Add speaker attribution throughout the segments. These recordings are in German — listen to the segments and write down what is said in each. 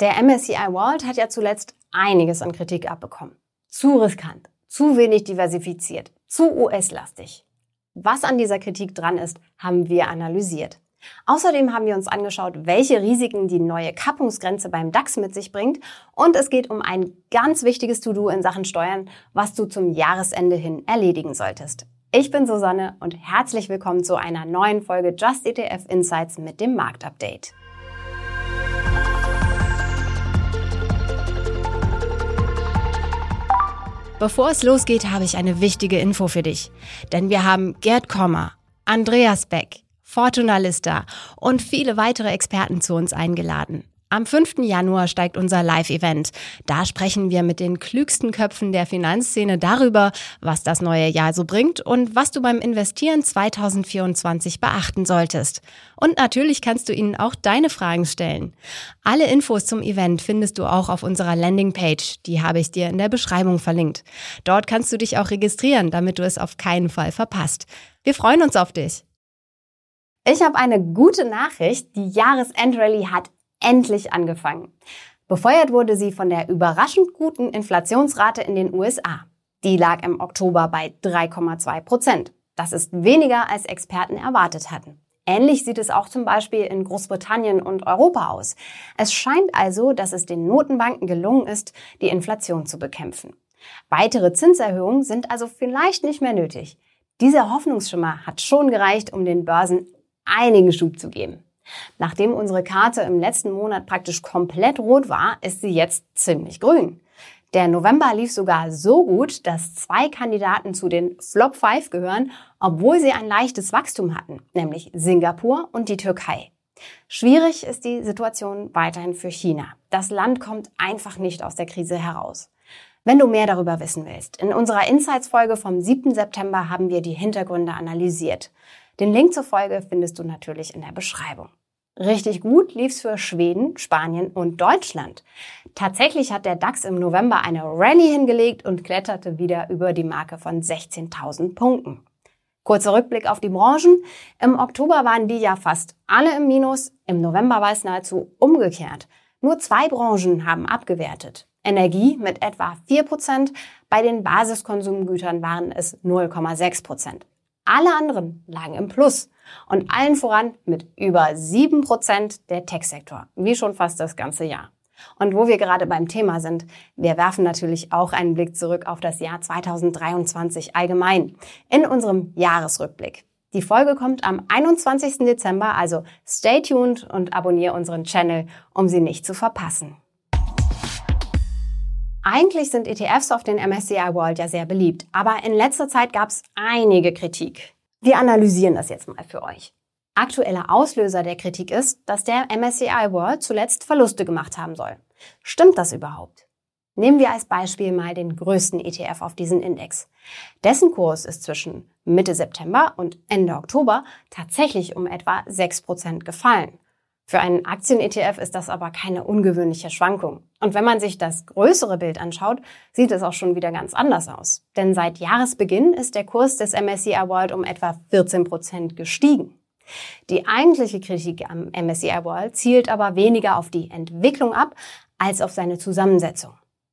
Speaker 1: Der MSCI World hat ja zuletzt einiges an Kritik abbekommen. Zu riskant, zu wenig diversifiziert, zu US-lastig. Was an dieser Kritik dran ist, haben wir analysiert. Außerdem haben wir uns angeschaut, welche Risiken die neue Kappungsgrenze beim DAX mit sich bringt. Und es geht um ein ganz wichtiges To-Do in Sachen Steuern, was du zum Jahresende hin erledigen solltest. Ich bin Susanne und herzlich willkommen zu einer neuen Folge Just ETF Insights mit dem Marktupdate. Bevor es losgeht, habe ich eine wichtige Info für dich. Denn wir haben Gerd Kommer, Andreas Beck, Fortuna Lista und viele weitere Experten zu uns eingeladen. Am 5. Januar steigt unser Live-Event. Da sprechen wir mit den klügsten Köpfen der Finanzszene darüber, was das neue Jahr so bringt und was du beim Investieren 2024 beachten solltest. Und natürlich kannst du ihnen auch deine Fragen stellen. Alle Infos zum Event findest du auch auf unserer Landingpage. Die habe ich dir in der Beschreibung verlinkt. Dort kannst du dich auch registrieren, damit du es auf keinen Fall verpasst. Wir freuen uns auf dich. Ich habe eine gute Nachricht. Die Jahresendrallye hat endlich angefangen. Befeuert wurde sie von der überraschend guten Inflationsrate in den USA. Die lag im Oktober bei 3,2 Prozent. Das ist weniger, als Experten erwartet hatten. Ähnlich sieht es auch zum Beispiel in Großbritannien und Europa aus. Es scheint also, dass es den Notenbanken gelungen ist, die Inflation zu bekämpfen. Weitere Zinserhöhungen sind also vielleicht nicht mehr nötig. Dieser Hoffnungsschimmer hat schon gereicht, um den Börsen einigen Schub zu geben. Nachdem unsere Karte im letzten Monat praktisch komplett rot war, ist sie jetzt ziemlich grün. Der November lief sogar so gut, dass zwei Kandidaten zu den Flop 5 gehören, obwohl sie ein leichtes Wachstum hatten, nämlich Singapur und die Türkei. Schwierig ist die Situation weiterhin für China. Das Land kommt einfach nicht aus der Krise heraus. Wenn du mehr darüber wissen willst, in unserer Insights-Folge vom 7. September haben wir die Hintergründe analysiert. Den Link zur Folge findest du natürlich in der Beschreibung. Richtig gut lief's für Schweden, Spanien und Deutschland. Tatsächlich hat der DAX im November eine Rallye hingelegt und kletterte wieder über die Marke von 16.000 Punkten. Kurzer Rückblick auf die Branchen. Im Oktober waren die ja fast alle im Minus. Im November war es nahezu umgekehrt. Nur zwei Branchen haben abgewertet. Energie mit etwa 4%, bei den Basiskonsumgütern waren es 0,6%. Alle anderen lagen im Plus und allen voran mit über sieben Prozent der Tech-Sektor, wie schon fast das ganze Jahr. Und wo wir gerade beim Thema sind, wir werfen natürlich auch einen Blick zurück auf das Jahr 2023 allgemein in unserem Jahresrückblick. Die Folge kommt am 21. Dezember, also stay tuned und abonniere unseren Channel, um sie nicht zu verpassen. Eigentlich sind ETFs auf den MSCI World ja sehr beliebt, aber in letzter Zeit gab es einige Kritik. Wir analysieren das jetzt mal für euch. Aktueller Auslöser der Kritik ist, dass der MSCI World zuletzt Verluste gemacht haben soll. Stimmt das überhaupt? Nehmen wir als Beispiel mal den größten ETF auf diesen Index. Dessen Kurs ist zwischen Mitte September und Ende Oktober tatsächlich um etwa 6% gefallen. Für einen Aktien-ETF ist das aber keine ungewöhnliche Schwankung. Und wenn man sich das größere Bild anschaut, sieht es auch schon wieder ganz anders aus. Denn seit Jahresbeginn ist der Kurs des MSCI World um etwa 14 Prozent gestiegen. Die eigentliche Kritik am MSCI World zielt aber weniger auf die Entwicklung ab, als auf seine Zusammensetzung.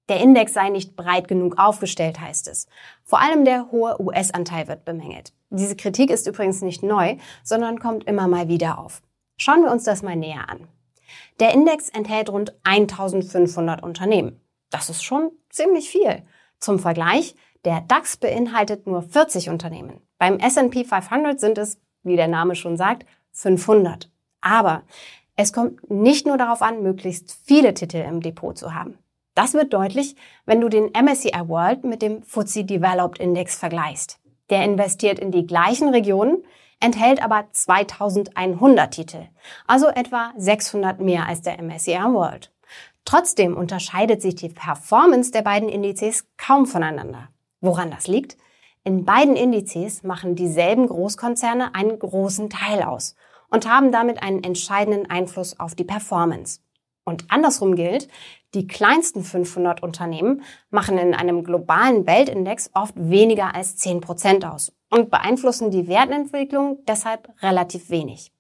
Speaker 1: Der Index sei nicht breit genug aufgestellt, heißt es. Vor allem der hohe US-Anteil wird bemängelt. Diese Kritik ist übrigens nicht neu, sondern kommt immer mal wieder auf. Schauen wir uns das mal näher an. Der Index enthält rund 1500 Unternehmen. Das ist schon ziemlich viel. Zum Vergleich, der DAX beinhaltet nur 40 Unternehmen. Beim S&P 500 sind es, wie der Name schon sagt, 500. Aber es kommt nicht nur darauf an, möglichst viele Titel im Depot zu haben. Das wird deutlich, wenn du den MSCI World mit dem FTSE Developed Index vergleichst. Der investiert in die gleichen Regionen, enthält aber 2100 Titel, also etwa 600 mehr als der MSCI World. Trotzdem unterscheidet sich die Performance der beiden Indizes kaum voneinander. Woran das liegt? In beiden Indizes machen dieselben Großkonzerne einen großen Teil aus und haben damit einen entscheidenden Einfluss auf die Performance. Und andersrum gilt, die kleinsten 500 Unternehmen machen in einem globalen Weltindex oft weniger als 10 Prozent aus und beeinflussen die Wertentwicklung deshalb relativ wenig.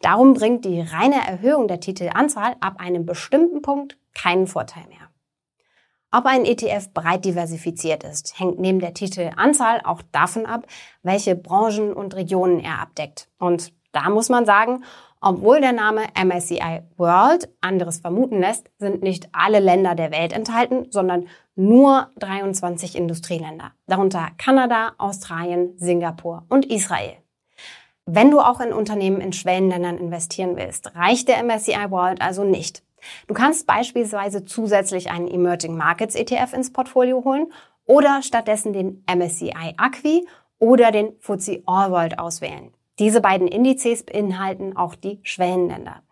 Speaker 1: Darum bringt die reine Erhöhung der Titelanzahl ab einem bestimmten Punkt keinen Vorteil mehr. Ob ein ETF breit diversifiziert ist, hängt neben der Titelanzahl auch davon ab, welche Branchen und Regionen er abdeckt. Und da muss man sagen, obwohl der Name MSCI World anderes vermuten lässt, sind nicht alle Länder der Welt enthalten, sondern nur 23 Industrieländer, darunter Kanada, Australien, Singapur und Israel. Wenn du auch in Unternehmen in Schwellenländern investieren willst, reicht der MSCI World also nicht. Du kannst beispielsweise zusätzlich einen Emerging Markets ETF ins Portfolio holen oder stattdessen den MSCI Acqui oder den FTSE All World auswählen. Diese beiden Indizes beinhalten auch die Schwellenländer.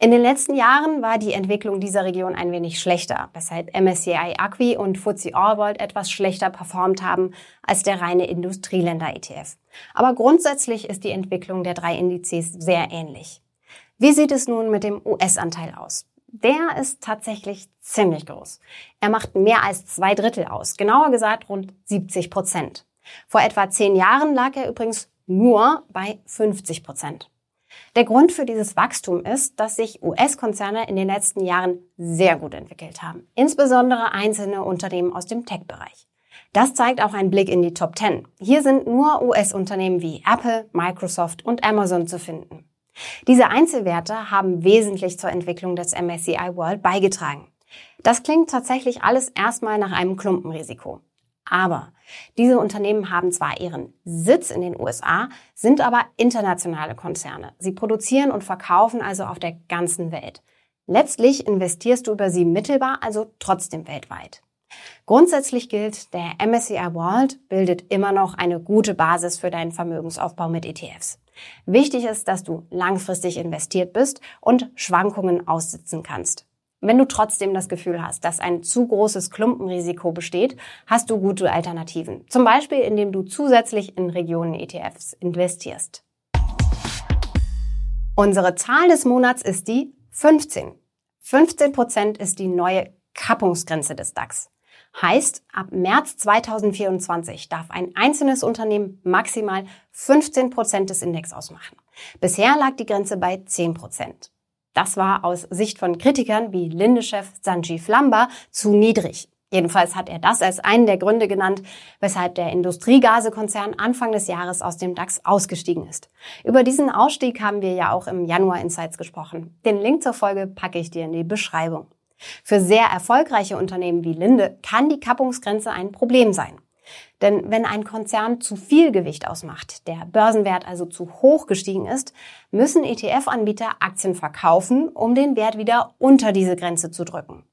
Speaker 1: In den letzten Jahren war die Entwicklung dieser Region ein wenig schlechter, weshalb MSCI Acqui und FTSE All World etwas schlechter performt haben als der reine Industrieländer-ETF. Aber grundsätzlich ist die Entwicklung der drei Indizes sehr ähnlich. Wie sieht es nun mit dem US-Anteil aus? Der ist tatsächlich ziemlich groß. Er macht mehr als zwei Drittel aus, genauer gesagt rund 70 Prozent. Vor etwa zehn Jahren lag er übrigens nur bei 50 Prozent. Der Grund für dieses Wachstum ist, dass sich US-Konzerne in den letzten Jahren sehr gut entwickelt haben, insbesondere einzelne Unternehmen aus dem Tech-Bereich. Das zeigt auch ein Blick in die Top 10. Hier sind nur US-Unternehmen wie Apple, Microsoft und Amazon zu finden. Diese Einzelwerte haben wesentlich zur Entwicklung des MSCI World beigetragen. Das klingt tatsächlich alles erstmal nach einem Klumpenrisiko. Aber diese Unternehmen haben zwar ihren Sitz in den USA, sind aber internationale Konzerne. Sie produzieren und verkaufen also auf der ganzen Welt. Letztlich investierst du über sie mittelbar, also trotzdem weltweit. Grundsätzlich gilt, der MSCI World bildet immer noch eine gute Basis für deinen Vermögensaufbau mit ETFs. Wichtig ist, dass du langfristig investiert bist und Schwankungen aussitzen kannst. Wenn du trotzdem das Gefühl hast, dass ein zu großes Klumpenrisiko besteht, hast du gute Alternativen. Zum Beispiel, indem du zusätzlich in Regionen-ETFs investierst. Unsere Zahl des Monats ist die 15. 15 Prozent ist die neue Kappungsgrenze des DAX. Heißt, ab März 2024 darf ein einzelnes Unternehmen maximal 15 Prozent des Index ausmachen. Bisher lag die Grenze bei 10 Prozent. Das war aus Sicht von Kritikern wie Linde-Chef Sanjeev Lamba zu niedrig. Jedenfalls hat er das als einen der Gründe genannt, weshalb der Industriegasekonzern Anfang des Jahres aus dem DAX ausgestiegen ist. Über diesen Ausstieg haben wir ja auch im Januar Insights gesprochen. Den Link zur Folge packe ich dir in die Beschreibung. Für sehr erfolgreiche Unternehmen wie Linde kann die Kappungsgrenze ein Problem sein. Denn wenn ein Konzern zu viel Gewicht ausmacht, der Börsenwert also zu hoch gestiegen ist, müssen ETF-Anbieter Aktien verkaufen, um den Wert wieder unter diese Grenze zu drücken.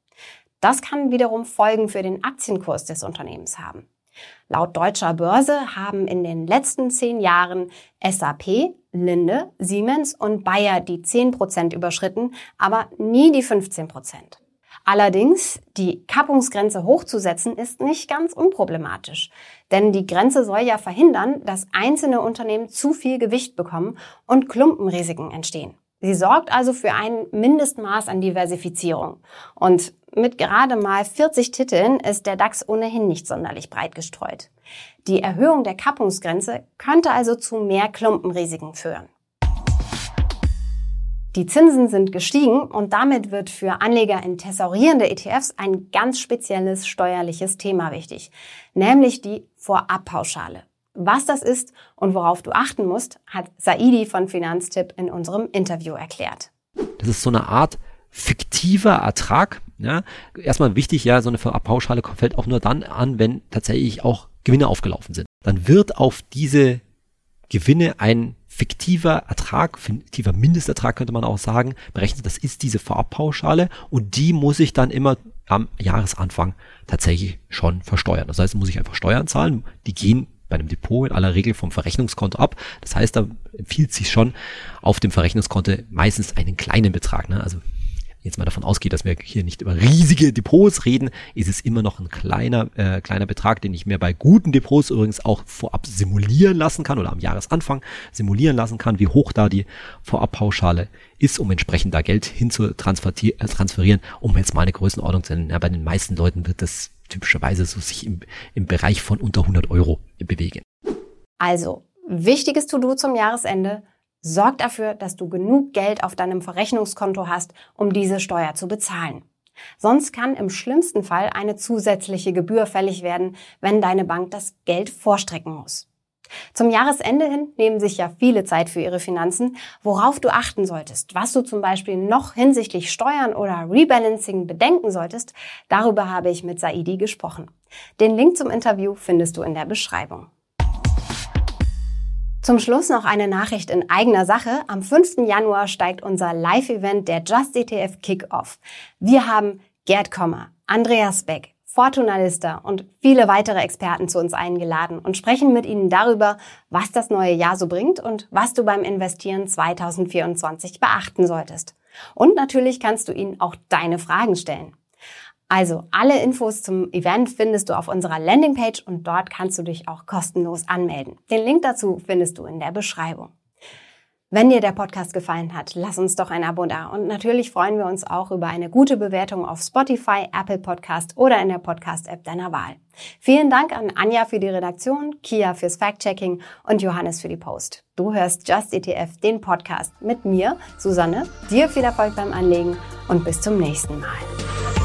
Speaker 1: Das kann wiederum Folgen für den Aktienkurs des Unternehmens haben. Laut deutscher Börse haben in den letzten zehn Jahren SAP, Linde, Siemens und Bayer die 10% überschritten, aber nie die 15%. Allerdings, die Kappungsgrenze hochzusetzen, ist nicht ganz unproblematisch. Denn die Grenze soll ja verhindern, dass einzelne Unternehmen zu viel Gewicht bekommen und Klumpenrisiken entstehen. Sie sorgt also für ein Mindestmaß an Diversifizierung. Und mit gerade mal 40 Titeln ist der DAX ohnehin nicht sonderlich breit gestreut. Die Erhöhung der Kappungsgrenze könnte also zu mehr Klumpenrisiken führen. Die Zinsen sind gestiegen und damit wird für Anleger in thesaurierende ETFs ein ganz spezielles steuerliches Thema wichtig, nämlich die Vorabpauschale. Was das ist und worauf du achten musst, hat Saidi von Finanztipp in unserem Interview erklärt.
Speaker 2: Das ist so eine Art fiktiver Ertrag. Ja. Erstmal wichtig, ja, so eine Vorabpauschale fällt auch nur dann an, wenn tatsächlich auch Gewinne aufgelaufen sind. Dann wird auf diese Gewinne ein fiktiver Ertrag, fiktiver Mindestertrag könnte man auch sagen, berechnet. Das ist diese Vorabpauschale und die muss ich dann immer am Jahresanfang tatsächlich schon versteuern. Das heißt, muss ich einfach Steuern zahlen. Die gehen bei einem Depot in aller Regel vom Verrechnungskonto ab. Das heißt, da empfiehlt sich schon auf dem Verrechnungskonto meistens einen kleinen Betrag. Ne? Also jetzt mal davon ausgeht, dass wir hier nicht über riesige Depots reden, ist es immer noch ein kleiner, äh, kleiner Betrag, den ich mir bei guten Depots übrigens auch vorab simulieren lassen kann oder am Jahresanfang simulieren lassen kann, wie hoch da die Vorabpauschale ist, um entsprechend da Geld hin zu äh, transferieren, um jetzt mal eine Größenordnung zu nennen. Ja, bei den meisten Leuten wird das typischerweise so sich im, im Bereich von unter 100 Euro bewegen.
Speaker 1: Also, wichtiges To-Do zum Jahresende Sorg dafür, dass du genug Geld auf deinem Verrechnungskonto hast, um diese Steuer zu bezahlen. Sonst kann im schlimmsten Fall eine zusätzliche Gebühr fällig werden, wenn deine Bank das Geld vorstrecken muss. Zum Jahresende hin nehmen sich ja viele Zeit für ihre Finanzen, worauf du achten solltest, was du zum Beispiel noch hinsichtlich Steuern oder Rebalancing bedenken solltest, darüber habe ich mit Saidi gesprochen. Den Link zum Interview findest du in der Beschreibung. Zum Schluss noch eine Nachricht in eigener Sache. Am 5. Januar steigt unser Live-Event der Just ETF Kick-Off. Wir haben Gerd Kommer, Andreas Beck, Fortuna Lister und viele weitere Experten zu uns eingeladen und sprechen mit ihnen darüber, was das neue Jahr so bringt und was du beim Investieren 2024 beachten solltest. Und natürlich kannst du ihnen auch deine Fragen stellen. Also alle Infos zum Event findest du auf unserer Landingpage und dort kannst du dich auch kostenlos anmelden. Den Link dazu findest du in der Beschreibung. Wenn dir der Podcast gefallen hat, lass uns doch ein Abo da. Und natürlich freuen wir uns auch über eine gute Bewertung auf Spotify, Apple Podcast oder in der Podcast-App deiner Wahl. Vielen Dank an Anja für die Redaktion, Kia fürs Fact-Checking und Johannes für die Post. Du hörst Just ETF, den Podcast mit mir, Susanne. Dir viel Erfolg beim Anlegen und bis zum nächsten Mal.